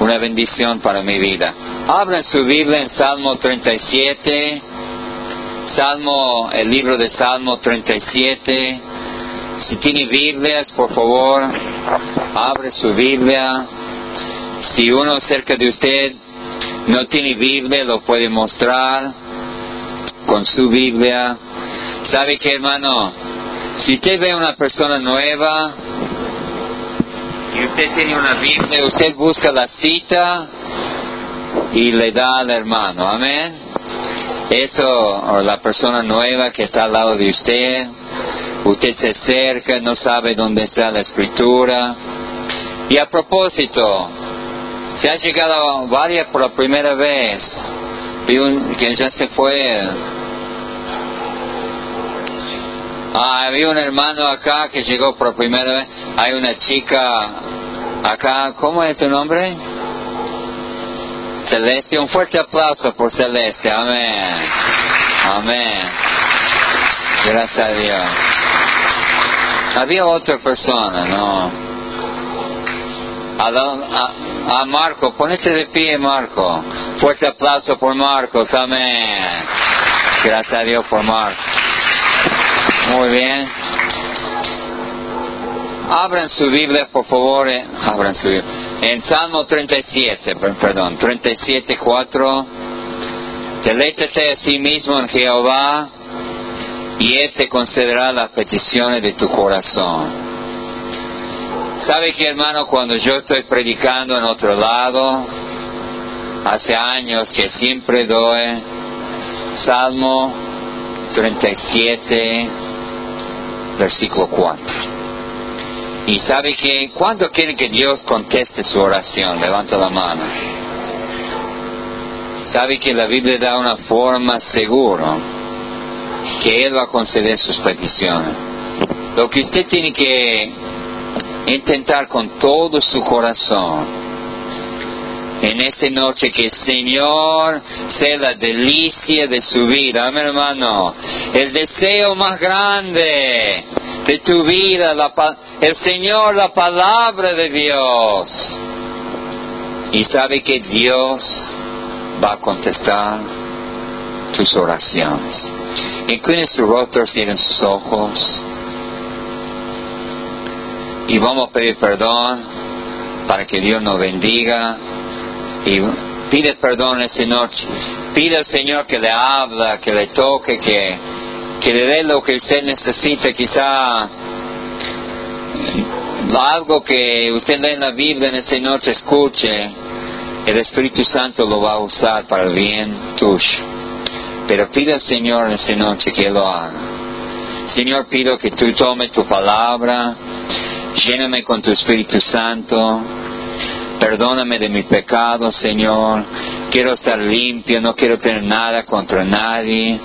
una bendición para mi vida. Abran su Biblia en Salmo 37, Salmo, el libro de Salmo 37. Si tiene Biblias, por favor, abre su Biblia. Si uno cerca de usted no tiene Biblia, lo puede mostrar con su Biblia. ¿Sabe qué, hermano? Si usted ve una persona nueva y usted tiene una Biblia, usted busca la cita y le da al hermano. Amén. Eso, la persona nueva que está al lado de usted, usted se acerca, no sabe dónde está la escritura. Y a propósito, se ha llegado varias por la primera vez, vi un, que ya se fue. Ah, había un hermano acá que llegó por primera vez. Hay una chica acá, ¿cómo es tu nombre? Celeste, un fuerte aplauso por Celeste, amén. Amén. Gracias a Dios. Había otra persona, ¿no? A, Marco, ponete de pie, Marco. Fuerte aplauso por Marcos, amén. Gracias a Dios por Marco. Muy bien. Abran su Biblia, por favor. Abran su Biblia. En Salmo 37, perdón, 37, 4. Deleítate a sí mismo en Jehová y Él te concederá las peticiones de tu corazón. ¿Sabe que hermano, cuando yo estoy predicando en otro lado, hace años que siempre doy Salmo 37, versículo 4. Y sabe que cuando quiere que Dios conteste su oración, levanta la mano. Sabe que la Biblia da una forma segura que Él va a conceder sus peticiones. Lo que usted tiene que intentar con todo su corazón en esa noche que el Señor sea la delicia de su vida. Amén, hermano. El deseo más grande de tu vida, el Señor, la palabra de Dios. Y sabe que Dios va a contestar tus oraciones. Inclinen su rostro, cierren sus ojos. Y vamos a pedir perdón para que Dios nos bendiga y pide perdón esta noche. Pide al Señor que le habla, que le toque, que, que le dé lo que usted necesita, quizá algo que usted lee en la Biblia en esta noche, escuche, el Espíritu Santo lo va a usar para el bien tuyo. Pero pide al Señor en esta noche que lo haga. Señor, pido que tú tomes tu palabra, lléname con tu Espíritu Santo, Perdóname de mi pecado, Señor. Quiero estar limpio, no quiero tener nada contra nadie.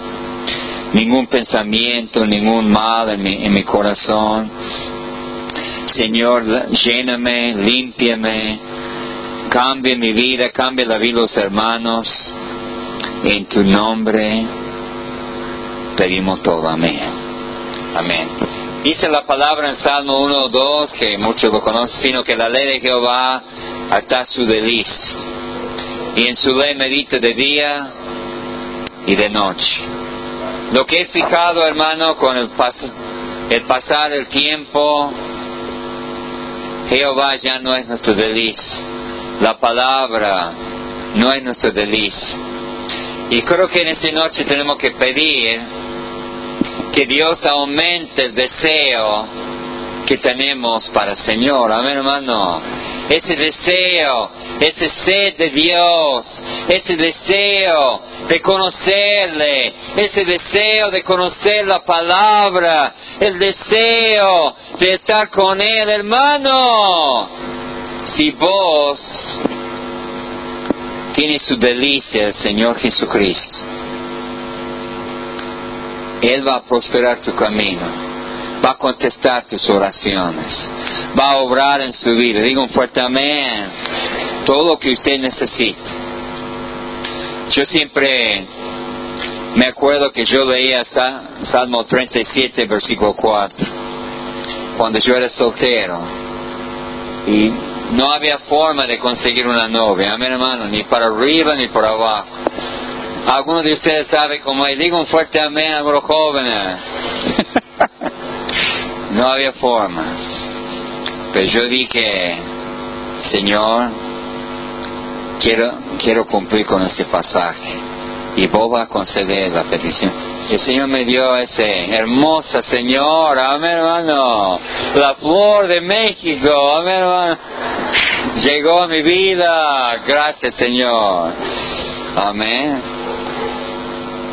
Ningún pensamiento, ningún mal en mi, corazón. Señor, lléname, límpiame, cambie mi vida, cambie la vida de los hermanos. En tu nombre pedimos todo. Amén. Amén. Dice la palabra en Salmo 1 o 2, que muchos lo conocen, sino que la ley de Jehová hasta su delicia. Y en su ley medita de día y de noche. Lo que he fijado, hermano, con el, el pasar el tiempo, Jehová ya no es nuestro delicia. La palabra no es nuestro delicia. Y creo que en esta noche tenemos que pedir que Dios aumente el deseo que tenemos para el Señor. Amén, hermano. Ese deseo, ese sed de Dios, ese deseo de conocerle, ese deseo de conocer la palabra, el deseo de estar con Él, hermano. Si vos tienes su delicia, el Señor Jesucristo, él va a prosperar tu camino, va a contestar tus oraciones, va a obrar en su vida. Digo un fuerte amén. Todo lo que usted necesita. Yo siempre me acuerdo que yo leía Salmo 37, versículo 4, cuando yo era soltero. Y no había forma de conseguir una novia, amén hermano, ni para arriba ni para abajo. Algunos de ustedes saben como digo un fuerte amén a los jóvenes. no había forma. Pero yo dije, Señor, quiero, quiero cumplir con este pasaje. Y vos vas a conceder la petición. El Señor me dio ese hermosa señora, amén hermano, la flor de México, amén hermano. Llegó a mi vida, gracias Señor. Amén.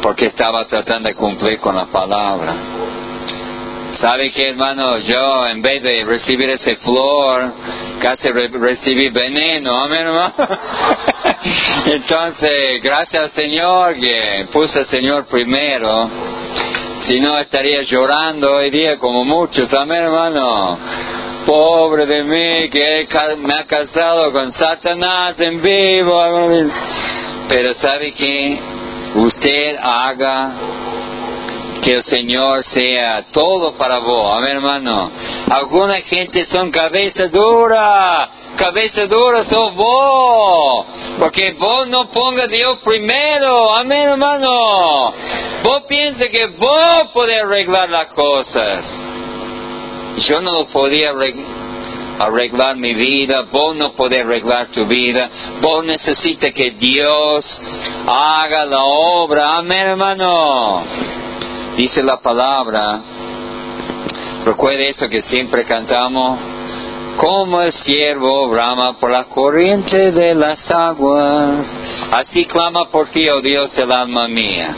Porque estaba tratando de cumplir con la palabra. ¿Sabe qué, hermano? Yo, en vez de recibir ese flor, casi recibí veneno, amén, hermano. Entonces, gracias al Señor que puse al Señor primero. Si no, estaría llorando hoy día como muchos, amén, hermano. Pobre de mí que me ha casado con Satanás en vivo. Pero ¿sabe qué? Usted haga que el Señor sea todo para vos. Amén, hermano. Alguna gente son cabeza dura. Cabeza dura sos vos. Porque vos no pongas Dios primero. Amén, hermano. Vos piensas que vos podés arreglar las cosas. Yo no lo podía arreglar mi vida, vos no podés arreglar tu vida, vos necesitas que Dios haga la obra, amén hermano. Dice la palabra, recuerde eso que siempre cantamos, como el siervo brama por la corriente de las aguas, así clama por ti, oh Dios, el alma mía.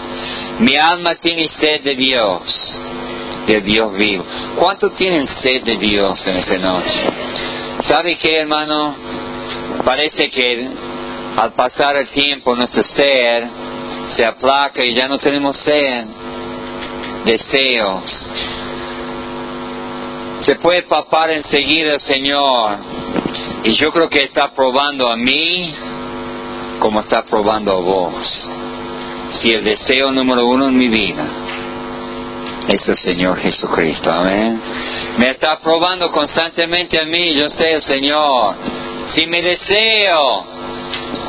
Mi alma tiene sed de Dios, de Dios vivo. ¿Cuánto tienen sed de Dios en esta noche? ¿Sabe qué, hermano? Parece que al pasar el tiempo nuestro ser se aplaca y ya no tenemos sed deseos. Se puede papar enseguida Señor. Y yo creo que está probando a mí como está probando a vos. Si el deseo número uno en mi vida es el Señor Jesucristo, amén. Me está probando constantemente a mí, yo sé el Señor. Si mi deseo,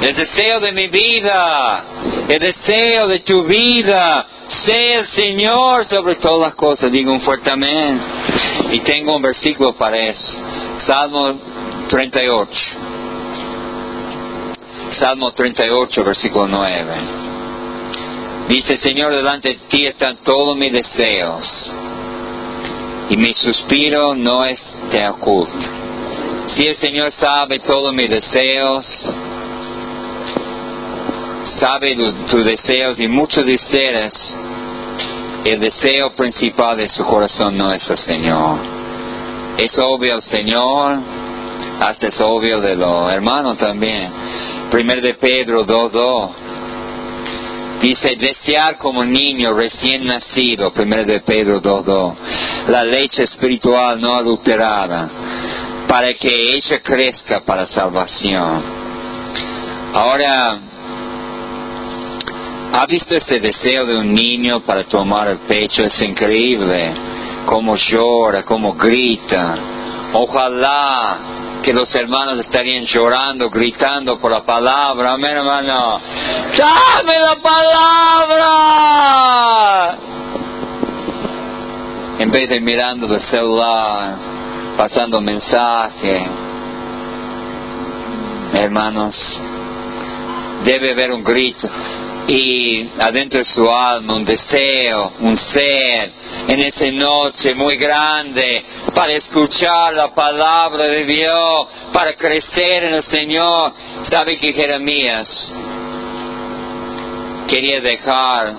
el deseo de mi vida, el deseo de tu vida, sea el Señor sobre todas las cosas. Digo un fuerte amén. Y tengo un versículo para eso. Salmo 38. Salmo 38, versículo 9. Dice, Señor, delante de ti están todos mis deseos. Y mi suspiro no es te oculto. Si el Señor sabe todos mis deseos, sabe tus deseos y muchos de ustedes, el deseo principal de su corazón no es el Señor. Es obvio el Señor, hasta es obvio de los hermanos también. Primer de Pedro 2.2 dice desear como niño recién nacido, primero de Pedro 2.2, la leche espiritual no adulterada, para que ella crezca para salvación. Ahora, ¿Ha visto ese deseo de un niño para tomar el pecho? Es increíble. Cómo llora, cómo grita. Ojalá que los hermanos estarían llorando, gritando por la palabra. Amén, hermano. ¡Dame la palabra! En vez de mirando el celular, pasando mensaje. Hermanos, debe haber un grito y adentro de su alma un deseo, un ser en esa noche muy grande para escuchar la palabra de Dios, para crecer en el Señor. ¿Sabe que Jeremías quería dejar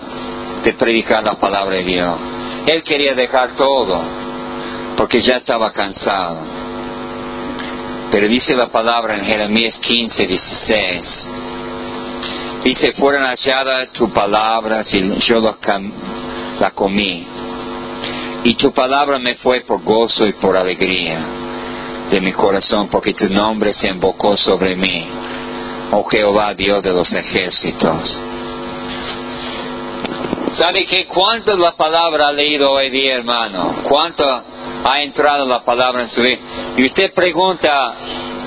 de predicar la palabra de Dios? Él quería dejar todo porque ya estaba cansado. Pero dice la palabra en Jeremías 15, 16 Dice, fueron halladas tu palabra y yo la comí. Y tu palabra me fue por gozo y por alegría de mi corazón, porque tu nombre se invocó sobre mí, oh Jehová, Dios de los ejércitos. ¿Sabe que cuánto la palabra ha leído hoy día, hermano? ¿Cuánto ha entrado la palabra en su vida? Y usted pregunta,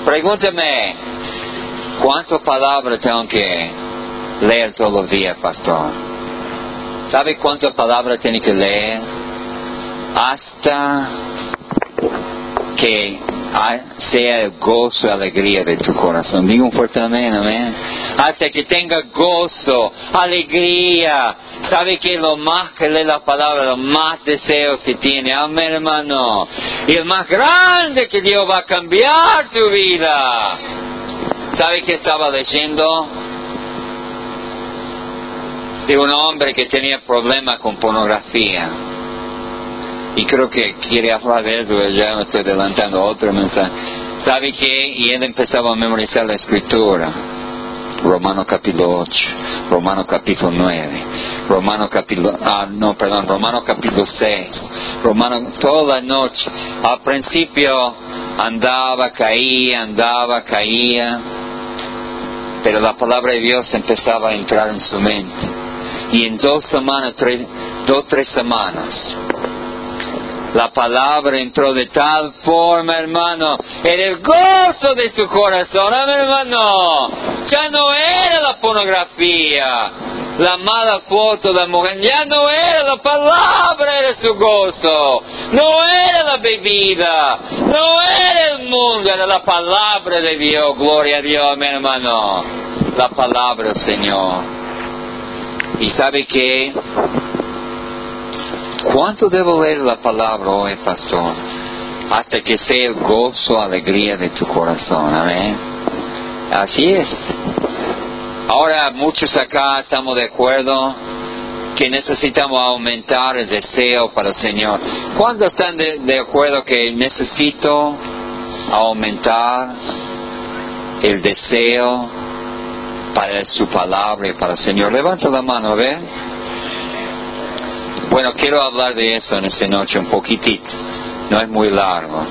Pregúntame, ¿cuántas palabras tengo que leer todos los días, pastor? ¿Sabe cuántas palabras tiene que leer? Hasta que sea el gozo y alegría de tu corazón. Digo un fuerte amén, amén. Hasta que tenga gozo, alegría. ¿Sabe que lo más que lee la palabra, los más deseos que tiene? Amén, hermano. Y el más grande que Dios va a cambiar tu vida. ¿Sabe que estaba leyendo? De un hombre que tenía problemas con pornografía y creo que quiere hablar de eso, ya me estoy adelantando otro mensaje. ¿Sabe qué? Y él empezaba a memorizar la escritura. Romano capítulo 8, Romano capítulo 9, Romano capítulo, ah, no, perdón, Romano capítulo 6, Romano toda la noche. Al principio andaba, caía, andaba, caía, pero la palabra de Dios empezaba a entrar en su mente. Y en dos semanas, tres, dos, tres semanas, la palabra entró de tal forma, hermano, en el gozo de su corazón, hermano. Ya no era la pornografía, la mala foto de la mujer, ya no era la palabra, era su gozo. No era la bebida, no era el mundo, era la palabra de Dios. Gloria a Dios, mi hermano. La palabra, Señor. ¿Y sabe qué? ¿Cuánto debo leer la palabra hoy, pastor? Hasta que sea el gozo, alegría de tu corazón. Amén. Así es. Ahora muchos acá estamos de acuerdo que necesitamos aumentar el deseo para el Señor. ¿Cuántos están de, acuerdo que necesito aumentar el deseo para su palabra y para el Señor? Levanta la mano, a ver. Bueno, quiero hablar de eso en esta noche un poquitito, no es muy largo.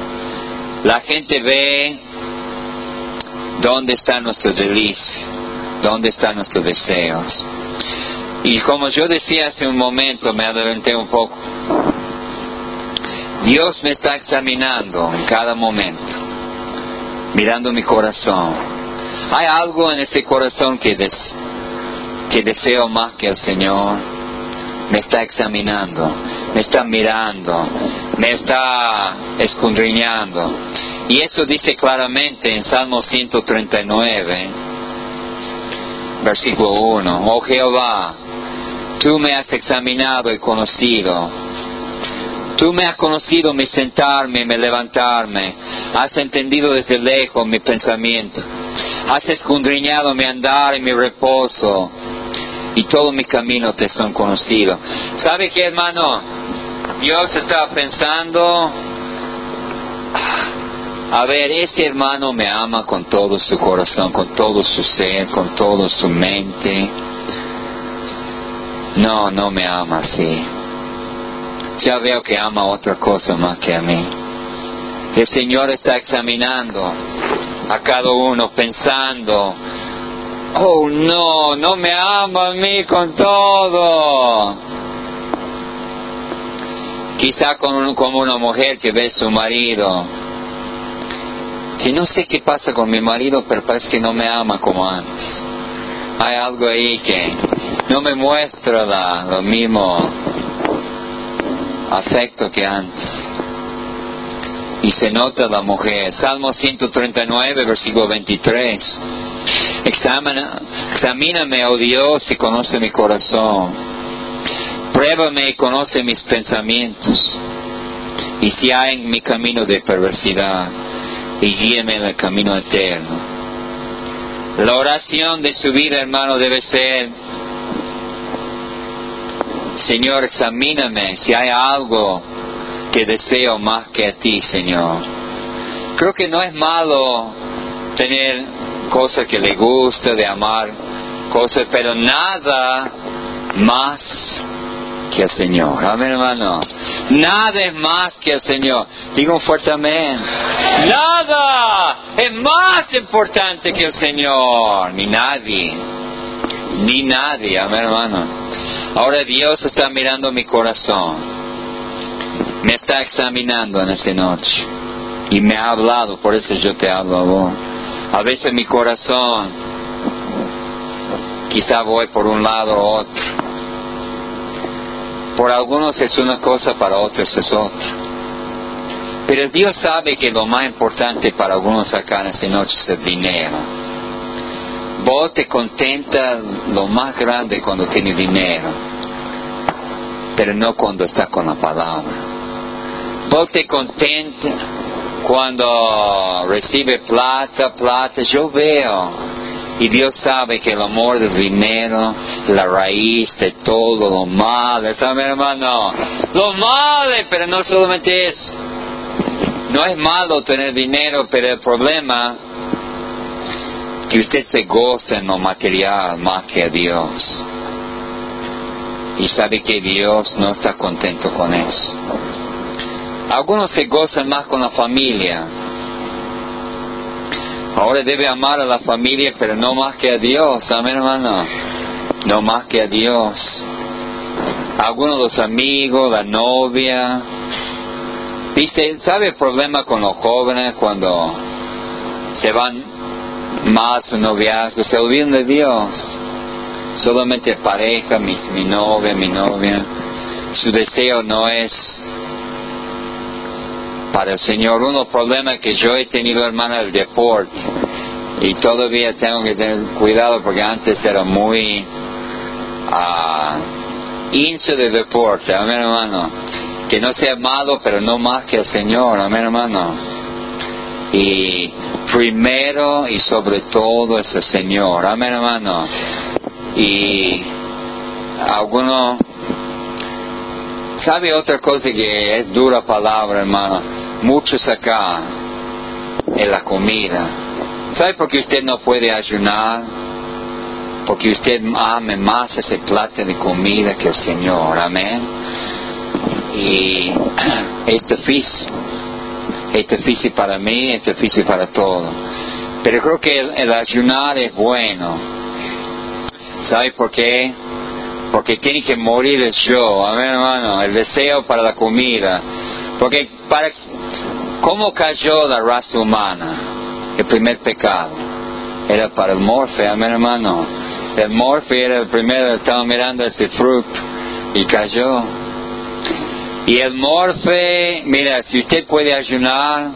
La gente ve dónde está nuestro delicia, dónde están nuestros deseos. Y como yo decía hace un momento, me adelanté un poco, Dios me está examinando en cada momento, mirando mi corazón. Hay algo en ese corazón que, que deseo más que el Señor me está examinando, me está mirando, me está escudriñando. Y eso dice claramente en Salmo 139, versículo 1, oh Jehová, tú me has examinado y conocido. Tú me has conocido mi sentarme mi levantarme. Has entendido desde lejos mi pensamiento. Has escudriñado mi andar y mi reposo y todos mis caminos te son conocidos. ¿Sabe qué, hermano? Dios estaba pensando, a ver, ese hermano me ama con todo su corazón, con todo su ser, con toda su mente. No, no me ama así. Ya veo que ama otra cosa más que a mí. El Señor está examinando a cada uno, pensando, oh no, no me ama a mí con todo. Quizá como, una mujer que ve a su marido, que no sé qué pasa con mi marido, pero parece que no me ama como antes. Hay algo ahí que no me muestra lo mismo afecto que antes. Y se nota la mujer. Salmo 139, versículo 23. Examina, examíname, oh Dios, y conoce mi corazón. Pruébame y conoce mis pensamientos. Y si hay en mi camino de perversidad, y guíame en el camino eterno. La oración de su vida, hermano, debe ser, Señor, examíname si hay algo que deseo más que a ti, Señor. Creo que no es malo tener cosas que le gusta, de amar cosas, pero nada más que el Señor. Amén, hermano. Nada es más que el Señor. Digo fuertemente. Nada es más importante que el Señor. Ni nadie. Ni nadie. Amén, hermano. Ahora Dios está mirando mi corazón. Me está examinando en esta noche. y me ha hablado, por eso yo te hablo a vos. A veces mi corazón, quizá voy por un lado o otro. Por algunos es una cosa, para otros es otra. Pero Dios sabe que lo más importante para algunos acá en esta noche es el dinero. Vos te contenta lo más grande cuando tienes dinero, pero no cuando estás con la palabra. Vos te contenta cuando recibe plata, plata, yo veo. Y Dios sabe que el amor del dinero, la raíz de todo lo malo, ¿sabe hermano? Lo malo, pero no solamente eso. No es malo tener dinero, pero el problema que usted se goza en lo material más que a Dios. Y sabe que Dios no está contento con eso. Algunos se gozan más con la familia. Ahora debe amar a la familia, pero no más que a Dios, amén hermano. No más que a Dios. Algunos los amigos, la novia. ¿Viste? ¿Sabe el problema con los jóvenes cuando se van más su noviazgo? Se olvidan de Dios. Solamente pareja, mi, mi novia, mi novia. Su deseo no es para el Señor. Uno problema que yo he tenido, hermana, el deporte. Y todavía tengo que tener cuidado porque antes era muy uh, hincha de deporte. Amén, hermano. Que no sea malo, pero no más que el Señor. Amén, hermano. Y primero y sobre todo es el Señor. Amén, hermano. Y alguno sabe otra cosa que es dura palabra, hermano muchos acá en la comida. ¿Sabe por qué usted no puede ayunar? Porque usted ama más ese plato de comida que el Señor. Amén. Y es difícil. Es difícil para mí, es difícil para todos. Pero creo que el, ayunar es bueno. ¿Sabe por qué? Porque tiene que morir el yo, amén hermano, el deseo para la comida. Porque para ¿Cómo cayó la raza humana? El primer pecado. Era para el morfe, amén hermano. El morfe era el primero, estaba mirando ese fruto y cayó. Y el morfe, mira, si usted puede ayunar,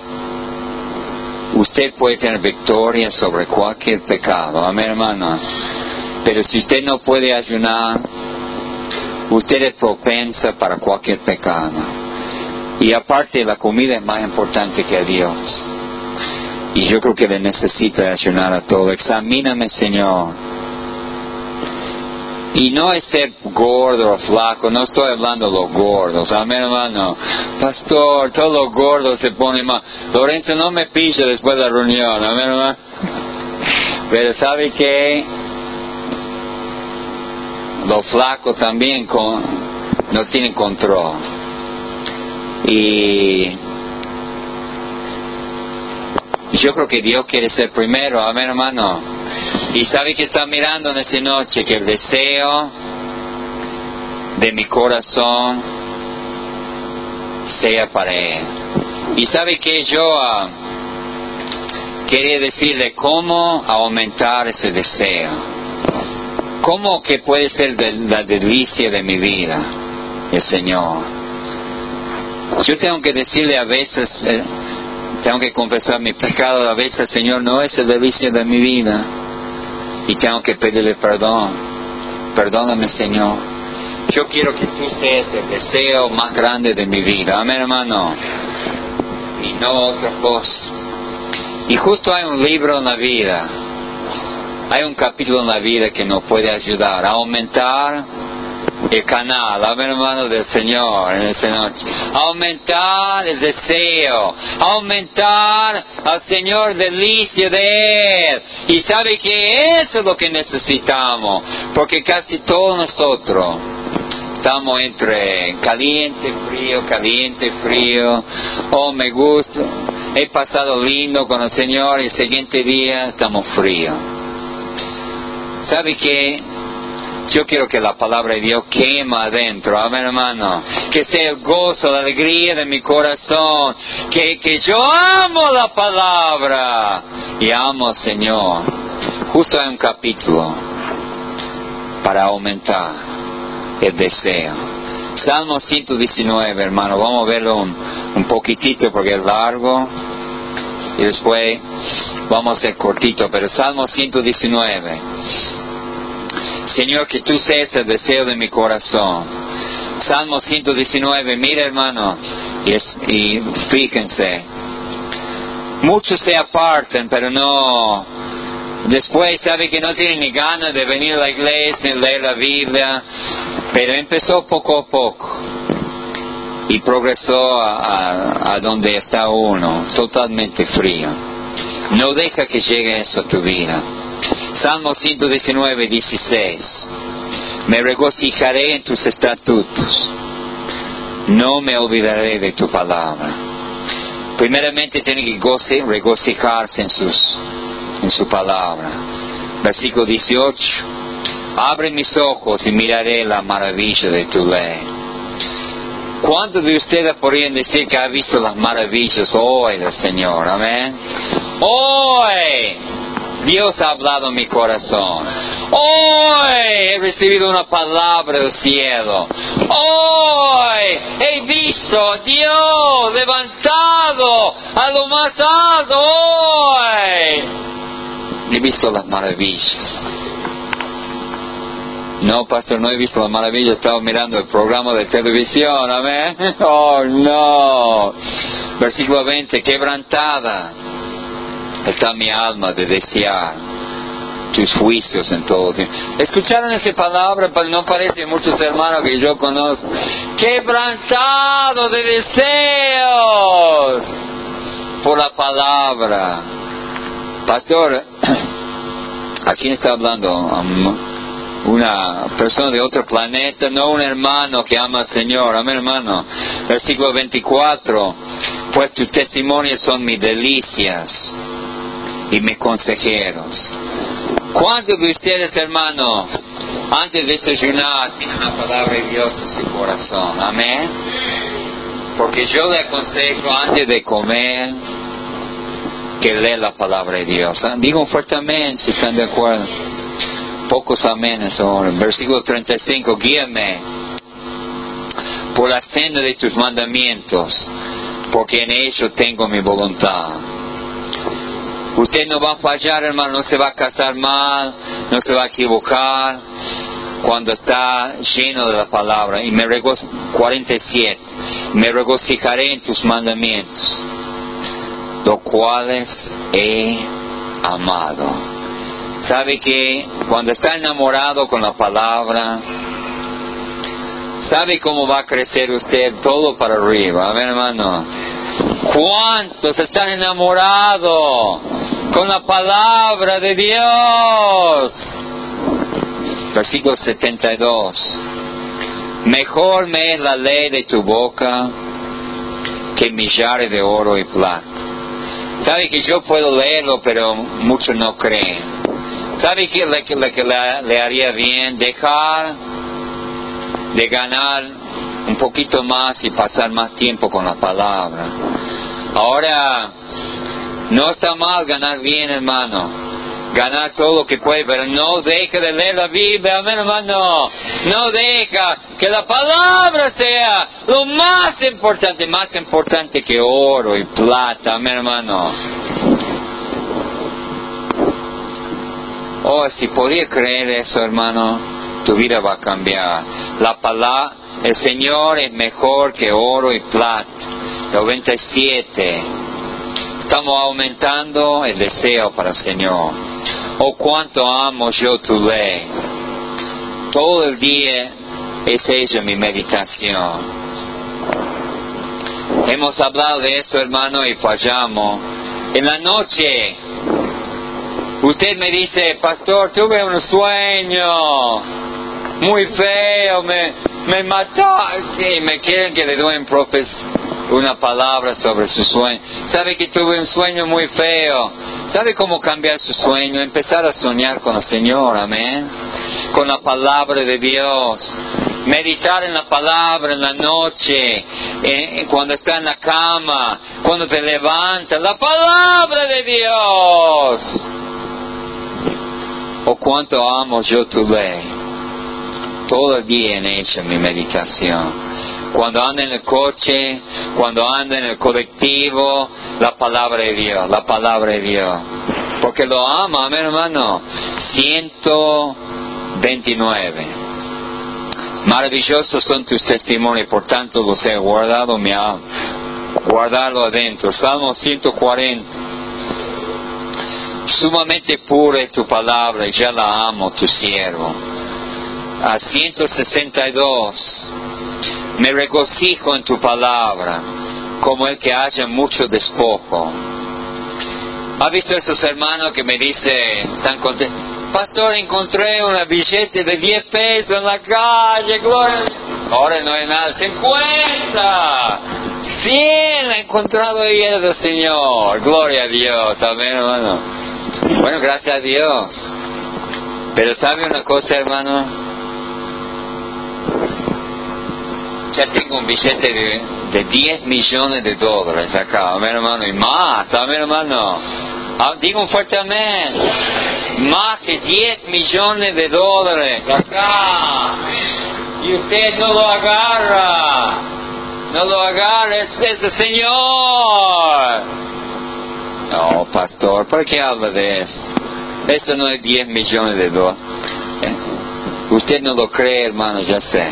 usted puede tener victoria sobre cualquier pecado, amén hermano. Pero si usted no puede ayunar, usted es propensa para cualquier pecado. Y aparte la comida es más importante que Dios. Y yo creo que le necesita ayunar a todo. Examíname, Señor. Y no es ser gordo o flaco, no estoy hablando de los gordos, amén hermano. Pastor, todos los gordos se ponen mal. Lorenzo, no me pise después de la reunión, amén hermano. Pero sabe que los flacos también con, no tienen control. Y yo creo que Dios quiere ser primero, amén hermano. Y sabe que está mirando en esa noche que el deseo de mi corazón sea para Él. Y sabe que yo uh, quería decirle cómo aumentar ese deseo. ¿Cómo que puede ser la delicia de mi vida el Señor? Yo tengo que decirle a veces, eh, tengo que confesar mi pecado a veces, Señor, no es el delicia de mi vida. Y tengo que pedirle perdón. Perdóname, Señor. Yo quiero que tú seas el deseo más grande de mi vida. Amén, hermano. Y no otra cosa. Y justo hay un libro en la vida. Hay un capítulo en la vida que nos puede ayudar a aumentar el canal, amén hermano del Señor en esta noche. Aumentar el deseo, aumentar al Señor delicia de Él. Y sabe que eso es lo que necesitamos, porque casi todos nosotros estamos entre caliente, frío, caliente, frío. Oh, me gusta, he pasado lindo con el Señor y el siguiente día estamos fríos. ¿Sabe que Yo quiero que la palabra de Dios quema adentro, amén hermano. Que sea el gozo, la alegría de mi corazón. Que, que yo amo la palabra y amo al Señor. Justo hay un capítulo para aumentar el deseo. Salmo 119, hermano, vamos a verlo un, un poquitito porque es largo y después vamos a ser cortito, pero Salmo 119. Señor, que tú seas el deseo de mi corazón. Salmo 119, mira hermano, y, y fíjense, muchos se apartan, pero no, después sabe que no tienen ni ganas de venir a la iglesia, ni leer la Biblia, pero empezó poco a poco y progresó a, a, donde está uno, totalmente frío. No deja que llegue eso a tu vida. Salmo 119, 16. Me regocijaré en tus estatutos. No me olvidaré de tu palabra. Primeramente tiene que goce, regocijarse en, sus, en su palabra. Versículo 18. Abre mis ojos y miraré la maravilla de tu ley. ¿Cuántos de ustedes podrían decir que ha visto las maravillas hoy del Señor? Amén. Hoy Dios ha hablado en mi corazón. Hoy he recibido una palabra del cielo. Hoy he visto a Dios levantado a lo más alto. Hoy he visto las maravillas. No, pastor, no he visto las maravillas, estaba mirando el programa de televisión, amén. Oh, no. Versículo 20, quebrantada está mi alma de desear tus juicios en todo tiempo. ¿Escucharon esa palabra? No parece muchos hermanos que yo conozco. Quebrantado de deseos por la palabra. Pastor, ¿a quién está hablando? una persona de otro planeta, no un hermano que ama al Señor. Amén, hermano. Versículo 24. Pues tus testimonios son mis delicias y mis consejeros. ¿Cuántos de ustedes, hermano, antes de desayunar, tienen la palabra de Dios en su corazón? Amén. Porque yo le aconsejo antes de comer que lea la palabra de Dios. Digo fuertemente si están de acuerdo. Pocos amenes ahora. Versículo 35, guíame por la senda de tus mandamientos, porque en ello tengo mi voluntad. Usted no va a fallar, hermano, no se va a casar mal, no se va a equivocar cuando está lleno de la palabra. Y me 47, me regocijaré en tus mandamientos, los cuales he amado. ¿Sabe que cuando está enamorado con la palabra, sabe cómo va a crecer usted todo para arriba? A ver, hermano. ¿Cuántos están enamorados con la palabra de Dios? Versículo 72. Mejor me es la ley de tu boca que millares de oro y plata. Sabe que yo puedo leerlo, pero muchos no creen. ¿Sabe qué le, le, le haría bien? Dejar de ganar un poquito más y pasar más tiempo con la palabra. Ahora, no está mal ganar bien, hermano. Ganar todo lo que puede, pero no deja de leer la Biblia, hermano. No deja que la palabra sea lo más importante, más importante que oro y plata, hermano. Oh, si podía creer eso, hermano, tu vida va a cambiar. La palabra, el Señor es mejor que oro y plata. 97. Estamos aumentando el deseo para el Señor. Oh, cuánto amo yo tu ley. Todo el día es ella mi meditación. Hemos hablado de eso, hermano, y fallamos. En la noche Usted me dice, pastor, tuve un sueño muy feo, me, me mataste y me quieren que le doy profes una palabra sobre su sueño. Sabe que tuve un sueño muy feo. ¿Sabe cómo cambiar su sueño? Empezar a soñar con el Señor, amén. con la palabra de Dios. Meditar en la palabra en la noche, cuando está en la cama, cuando te levantas, la palabra de Dios. Oh, cuánto amo yo tu ley. Todo el día en ella mi meditación cuando anda en el coche, cuando anda en el colectivo, la palabra de Dios, la palabra de Dios. Porque lo ama, mi hermano. 129. Maravillosos son tus testimonios, por tanto los he guardado, mi alma. Guardarlo adentro. Salmo 140. Sumamente pura es tu palabra y ya la amo, tu siervo. A 162 me regocijo en tu palabra, como el que haya mucho despojo. ¿Ha visto esos hermanos que me dicen, están contentos? Pastor, encontré una billete de 10 pesos en la calle, gloria. Ahora no hay nada, 50, 100 ha encontrado el Señor, gloria a Dios, también hermano. Bueno, gracias a Dios. Pero ¿sabe una cosa, hermano? Ya tengo un billete de, de 10 millones de dólares acá, amén hermano, y más, amén hermano. Ah, digo un fuerte amén. Más que 10 millones de dólares acá. Y usted no lo agarra. No lo agarra, es, el Señor. No, pastor, ¿por qué habla de eso? Eso no es 10 millones de dólares. Eh, usted no lo cree, hermano, ya sé.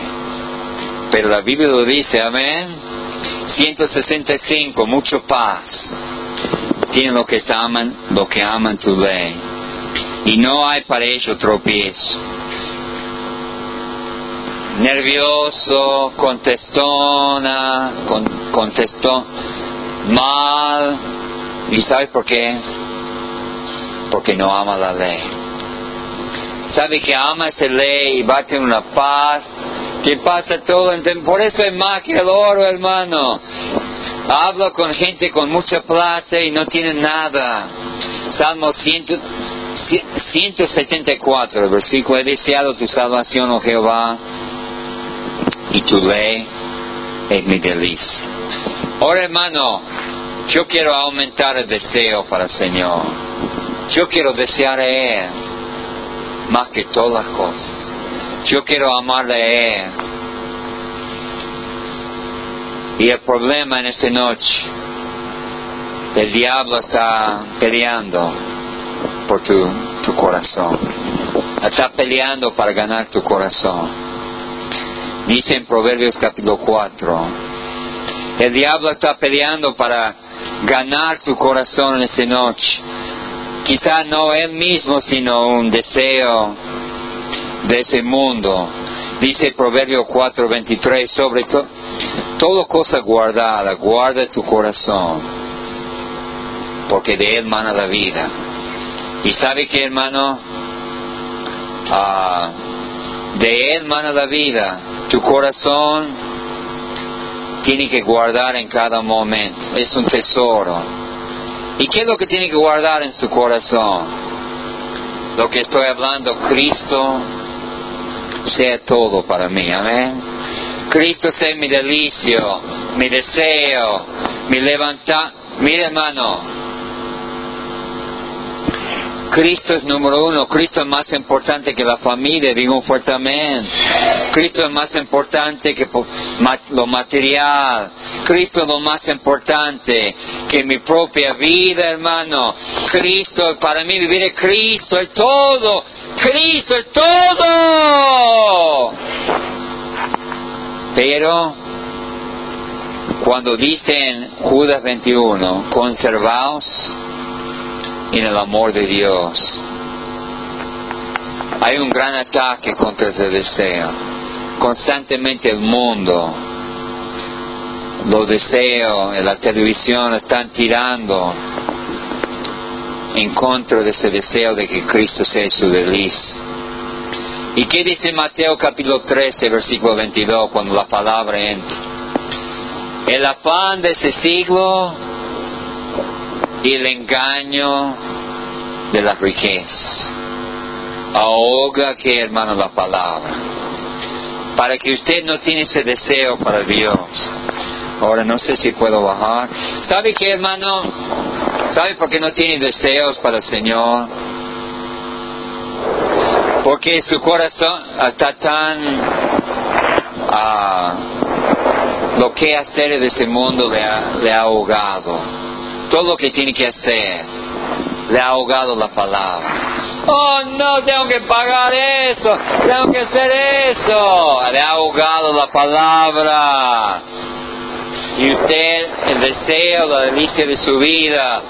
Pero la Biblia lo dice, amén. 165, mucho paz. Tienen lo que aman, lo que aman tu ley. Y no hay para ello tropiezo. Nervioso, contestona, contestó mal. ¿Y sabes por qué? Porque no ama la ley. Sabe que ama esa ley y va a tener una paz que pasa todo. Por eso es más que el oro, hermano. Hablo con gente con mucha plata y no tienen nada. Salmo 174, versículo, he deseado tu salvación, oh Jehová, y tu ley es mi delicia. Ahora, hermano, yo quiero aumentar el deseo para el Señor. Yo quiero desear a Él más que todas las cosas. Yo quiero amarle a Él. Y el problema en esta noche, el diablo está peleando por tu, tu corazón. Está peleando para ganar tu corazón. Dice en Proverbios capítulo 4, el diablo está peleando para ganar tu corazón en esta noche. Quizá no él mismo, sino un deseo de ese mundo. Dice Proverbio 4:23, sobre todo, todo cosa guardada, guarda tu corazón, porque de él mana la vida. Y sabe que hermano, ah, de él mana la vida, tu corazón tiene que guardar en cada momento, es un tesoro. ¿Y qué es lo que tiene que guardar en su corazón? Lo que estoy hablando, Cristo, sea todo para mí, amén. Cristo sea mi delicio, mi deseo, mi levantar. Mire hermano, Cristo es número uno, Cristo es más importante que la familia, digo un fuerte amén. Cristo es más importante que lo material, Cristo es lo más importante que mi propia vida, hermano. Cristo, para mí vivir es Cristo, es todo, Cristo es todo. Pero cuando dicen Judas 21, conservaos en el amor de Dios, hay un gran ataque contra ese deseo. Constantemente el mundo, los deseos, la televisión están tirando en contra de ese deseo de que Cristo sea su delicia. ¿Y qué dice Mateo capítulo 13, versículo 22, cuando la palabra entra? El afán de ese siglo y el engaño de la riqueza. ahoga que hermano la palabra. Para que usted no tiene ese deseo para Dios. Ahora no sé si puedo bajar. ¿Sabe qué hermano? ¿Sabe por qué no tiene deseos para el Señor? Porque su corazón está tan... Ah, lo que hacer de ese mundo le ha, le ha ahogado. Todo lo que tiene que hacer le ha ahogado la palabra. Oh, no, tengo que pagar eso, tengo que hacer eso. Le ha ahogado la palabra. Y usted, el deseo, la delicia de su vida,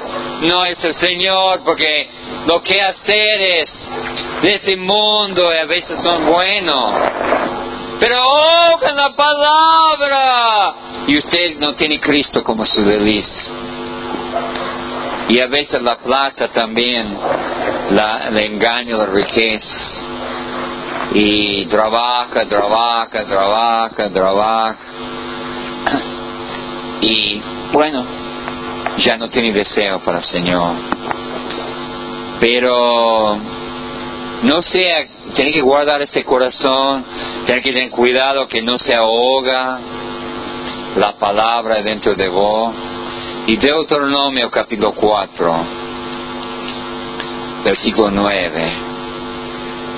no es el Señor, porque lo que hacer es de ese mundo a veces son buenos. Pero ahogan la palabra. Y usted no tiene Cristo como su delicia. Y a veces la plata también la, le engaña la riqueza. Y trabaja, trabaja, trabaja, trabaja. Y bueno, ya no tiene deseo para el Señor. Pero no sea, tiene que guardar este corazón, tiene que tener cuidado que no se ahoga la palabra dentro de vos y Deuteronomio capítulo 4, versículo 9,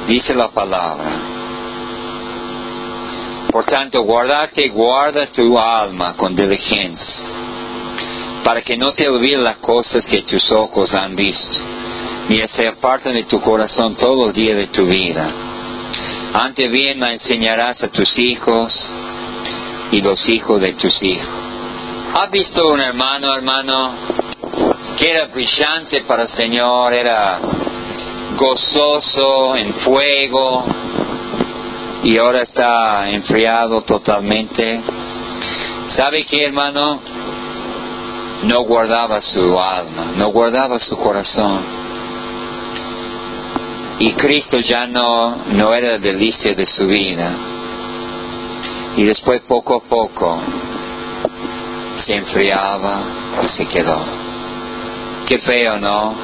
dice la palabra. Por tanto, guardate y guarda tu alma con diligencia, para que no te olvides las cosas que tus ojos han visto, ni se aparten de tu corazón todo el día de tu vida. Antes bien la enseñarás a tus hijos y los hijos de tus hijos ¿Has visto un hermano, hermano, que era brillante para el Señor, era gozoso, en fuego, y ahora está enfriado totalmente? ¿Sabe qué, hermano? No guardaba su alma, no guardaba su corazón. Y Cristo ya no, no era delicia de su vida. Y después poco a poco se enfriaba y se quedó. Qué feo, ¿no?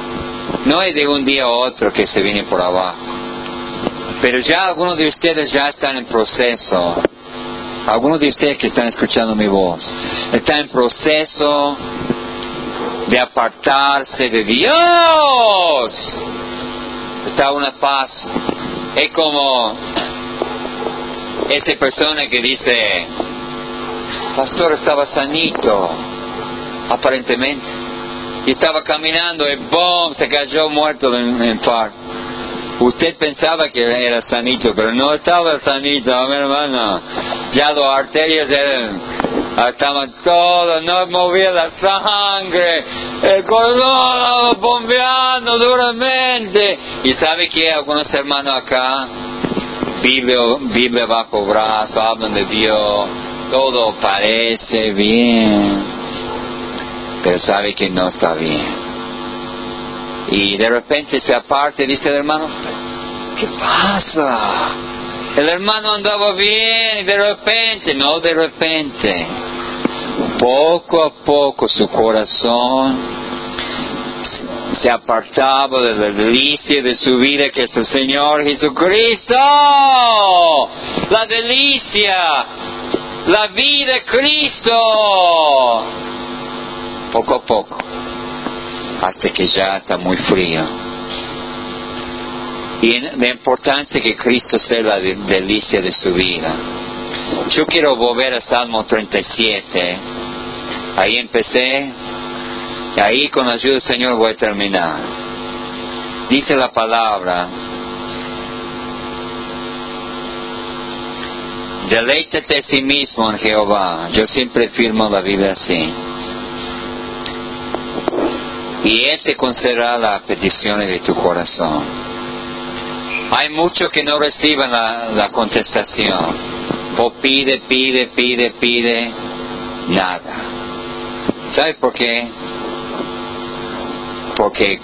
No es de un día a otro que se viene por abajo. Pero ya algunos de ustedes ya están en proceso. Algunos de ustedes que están escuchando mi voz, están en proceso de apartarse de Dios. Está una paz. Es como esa persona que dice, pastor estaba sanito, aparentemente, y estaba caminando y ¡boom! se cayó muerto en infarto. Usted pensaba que era sanito, pero no estaba sanito, mi hermano. Ya los arterias estaban todos, no movía la sangre, el corazón bombeando duramente. Y sabe que algunos hermanos acá, Biblia, bajo brazo, hablan de Dios, todo parece bien, pero sabe que no está bien. Y de repente se aparte y dice el hermano, ¿qué pasa? El hermano andaba bien y de repente, no de repente, poco a poco su corazón se apartaba de la delicia de su vida que es el Señor Jesucristo. La delicia la vida de Cristo. Poco a poco, hasta que ya está muy frío. Y la importancia que Cristo sea la delicia de su vida. Yo quiero volver a Salmo 37. Ahí empecé. Ahí con la ayuda del Señor voy a terminar. Dice la palabra, Deleítate a sí mismo en Jehová. Yo siempre firmo la Biblia así. Y Él te concederá las peticiones de tu corazón. Hay muchos que no reciben la, contestación. O pide, pide, pide, pide, nada. ¿Sabe por qué? Porque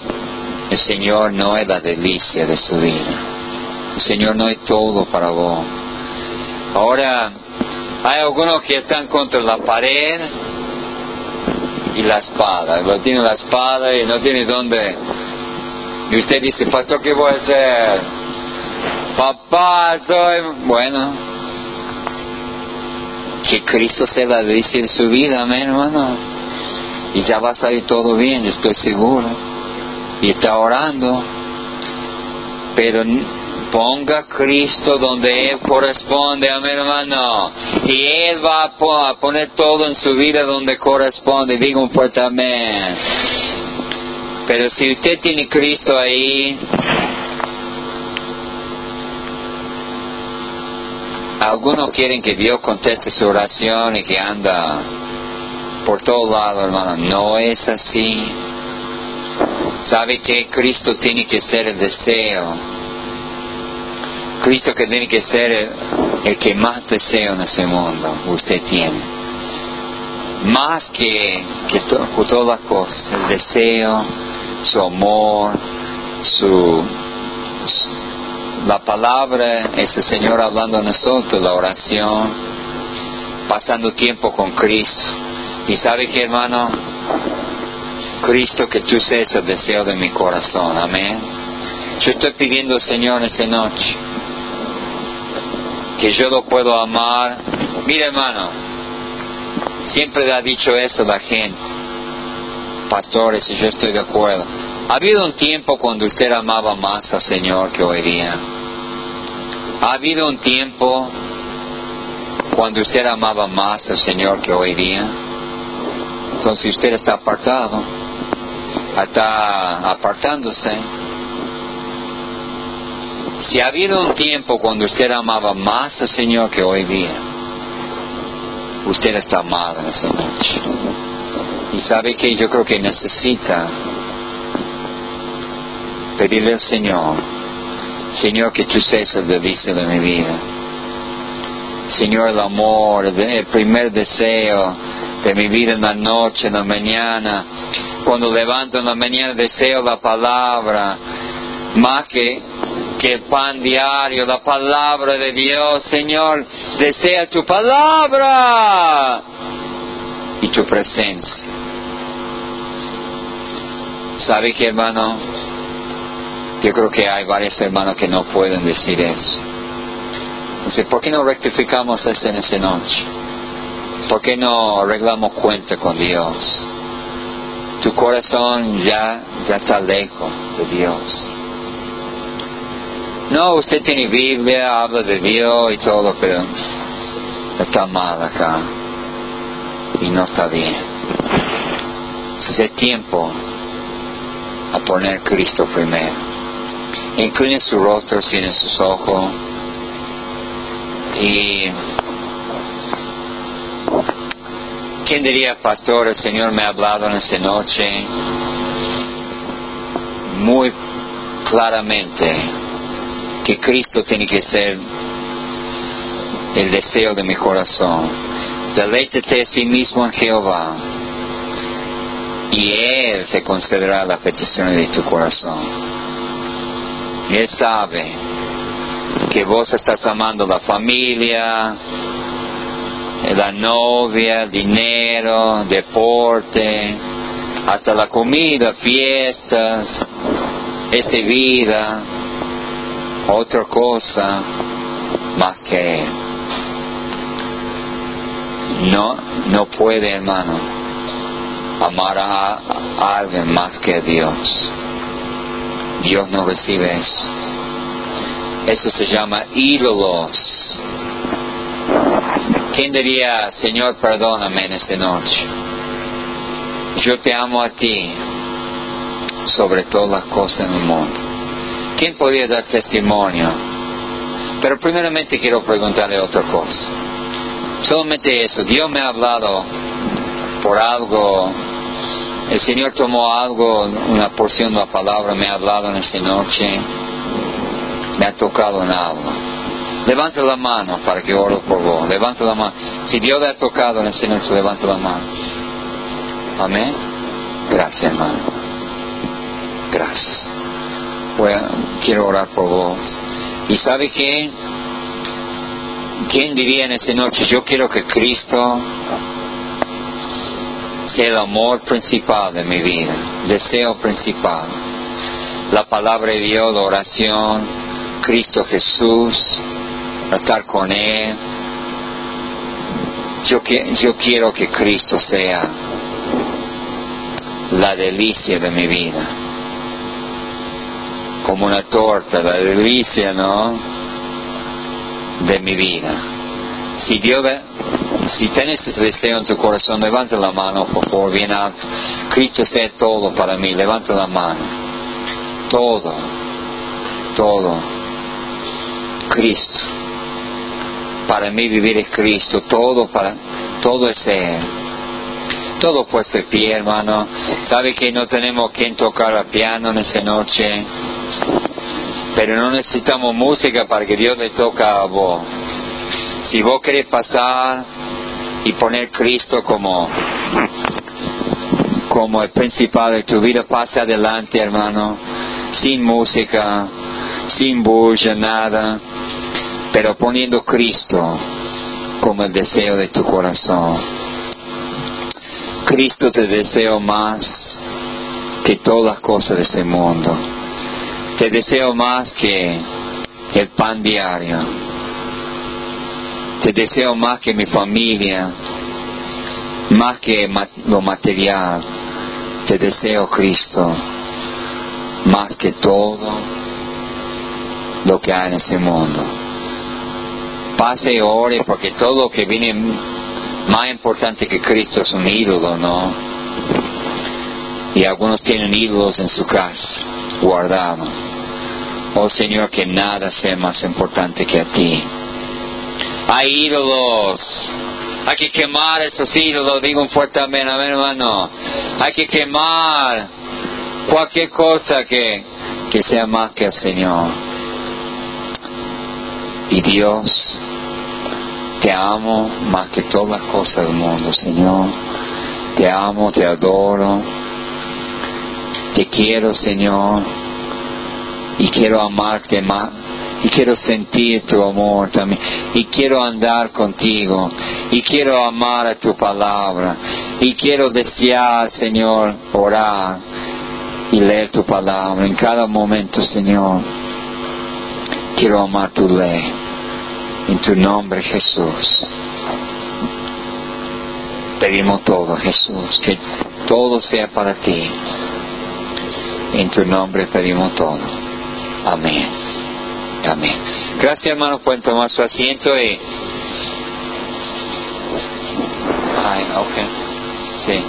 el Señor no es la delicia de su vida. El Señor no es todo para vos. Ahora, hay algunos que están contra la pared y la espada. Lo tiene la espada y no tiene dónde. Y usted dice, pastor, ¿qué voy a hacer? papá, estoy... Bueno, que Cristo se la dice en su vida, amén, hermano. Y ya va a salir todo bien, estoy seguro. Y está orando. Pero ponga Cristo donde Él corresponde, amén, hermano. Y Él va a poner todo en su vida donde corresponde. Digo un fuerte amén. Pero si usted tiene Cristo ahí, algunos quieren que Dios conteste su oración y que anda por todo lado, hermano. No es así. ¿Sabe que Cristo tiene que ser el deseo? Cristo que tiene que ser el, que más desea en ese mundo, usted tiene. Más que, que todas las cosas, el deseo, su amor, su, la palabra, ese Señor hablando a nosotros, la oración, pasando tiempo con Cristo. Y sabe que hermano, Cristo, que tú seas el deseo de mi corazón, amén. Yo estoy pidiendo al Señor esta noche que yo lo puedo amar. Mira hermano, siempre ha dicho eso la gente pastores y yo estoy de acuerdo. Ha habido un tiempo cuando usted amaba más al Señor que hoy día. Ha habido un tiempo cuando usted amaba más al Señor que hoy día. Entonces usted está apartado, está apartándose. Si ha habido un tiempo cuando usted amaba más al Señor que hoy día, usted está amado en esa noche. Y sabe que yo creo que necesita pedirle al Señor, Señor, que tú seas el delicia de mi vida. Señor, el amor, el primer deseo de mi vida en la noche, en la mañana. Cuando levanto en la mañana deseo la palabra, más que, que pan diario, la palabra de Dios. Señor, desea tu palabra y tu presencia. ¿Sabe qué, hermano? Yo creo que hay varios hermanos que no pueden decir eso. Entonces, ¿por qué no rectificamos eso en esa noche? ¿Por qué no arreglamos cuenta con Dios? Tu corazón ya, ya está lejos de Dios. No, usted tiene Biblia, habla de Dios y todo, pero está mal acá. Y no está bien. Es tiempo a poner Cristo primero. Incline su rostro, cierre sus ojos y ¿quién diría, pastor, el Señor me ha hablado en esta noche muy claramente que Cristo tiene que ser el deseo de mi corazón. Deleítete a sí mismo en Jehová y Él te concederá las peticiones de tu corazón. Él sabe que vos estás amando la familia, la novia, dinero, deporte, hasta la comida, fiestas, esa vida, otra cosa más que Él. No, no puede, hermano amar a, alguien más que a Dios. Dios no recibe eso. Eso se llama ídolos. ¿Quién diría, Señor, perdóname en esta noche? Yo te amo a ti sobre todas las cosas en el mundo. ¿Quién podría dar testimonio? Pero primeramente quiero preguntarle otra cosa. Solamente eso. Dios me ha hablado por algo el Señor tomó algo, una porción de la palabra, me ha hablado en esta noche, me ha tocado en alma. Levanta la mano para que oro por vos. Levanta la mano. Si Dios le ha tocado en esta noche, levanta la mano. Amén. Gracias, hermano. Gracias. Bueno, quiero orar por vos. ¿Y sabe qué? ¿Quién diría en esta noche, yo quiero que Cristo sea el amor principal de mi vida, deseo principal. La palabra de Dios, la oración, Cristo Jesús, estar con Él. Yo, yo quiero que Cristo sea la delicia de mi vida. Como una torta, la delicia, ¿no? De mi vida. Si Dios, si tienes ese deseo en tu corazón, levanta la mano, por favor, bien alto. Cristo sea todo para mí, levanta la mano. Todo, todo. Cristo. Para mí vivir es Cristo, todo para, todo es Él todo puesto de pie, hermano. Sabe que no tenemos quien tocar el piano en esta noche, pero no necesitamos música para que Dios le toque a vos. Si vos querés pasar y poner Cristo como como el principal de tu vida, pasa adelante, hermano, sin música, sin bulla, nada, pero poniendo Cristo como el deseo de tu corazón. Cristo te deseo más que todas las cosas de este mundo. Te deseo más que el pan diario. Te deseo más que mi familia, más que lo material. Te deseo Cristo más que todo lo que hay en ese mundo. Pase y ore porque todo lo que viene más importante que Cristo es un ídolo, ¿no? Y algunos tienen ídolos en su casa, guardado. Oh Señor, que nada sea más importante que a ti. Hay ídolos. Hay que quemar esos ídolos. Digo un fuerte amén, amén, hermano. Hay que quemar cualquier cosa que, que sea más que el Señor. Y Dios te amo más que todas las cosas del mundo, Señor. Te amo, te adoro. Te quiero, Señor. Y quiero amarte más. Y quiero sentir tu amor también. Y quiero andar contigo. Y quiero amar a tu palabra. Y quiero desear, Señor, orar y leer tu palabra en cada momento, Señor. Quiero amar tu ley. En tu nombre, Jesús. Pedimos todo, Jesús, que todo sea para ti. En tu nombre pedimos todo. Amén. Amén. Gracias, hermanos, pueden tomar su asiento y... Okay.